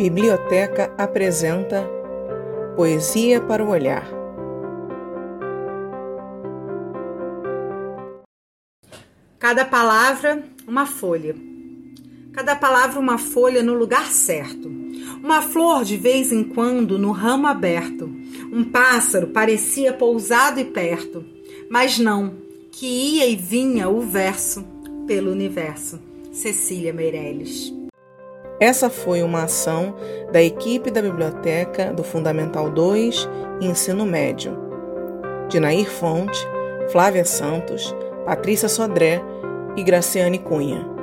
Biblioteca apresenta Poesia para o Olhar. Cada palavra, uma folha. Cada palavra, uma folha no lugar certo. Uma flor de vez em quando no ramo aberto. Um pássaro parecia pousado e perto, mas não, que ia e vinha o verso pelo universo. Cecília Meirelles. Essa foi uma ação da equipe da biblioteca do Fundamental 2 e Ensino Médio. De Nair Fonte, Flávia Santos, Patrícia Sodré e Graciane Cunha.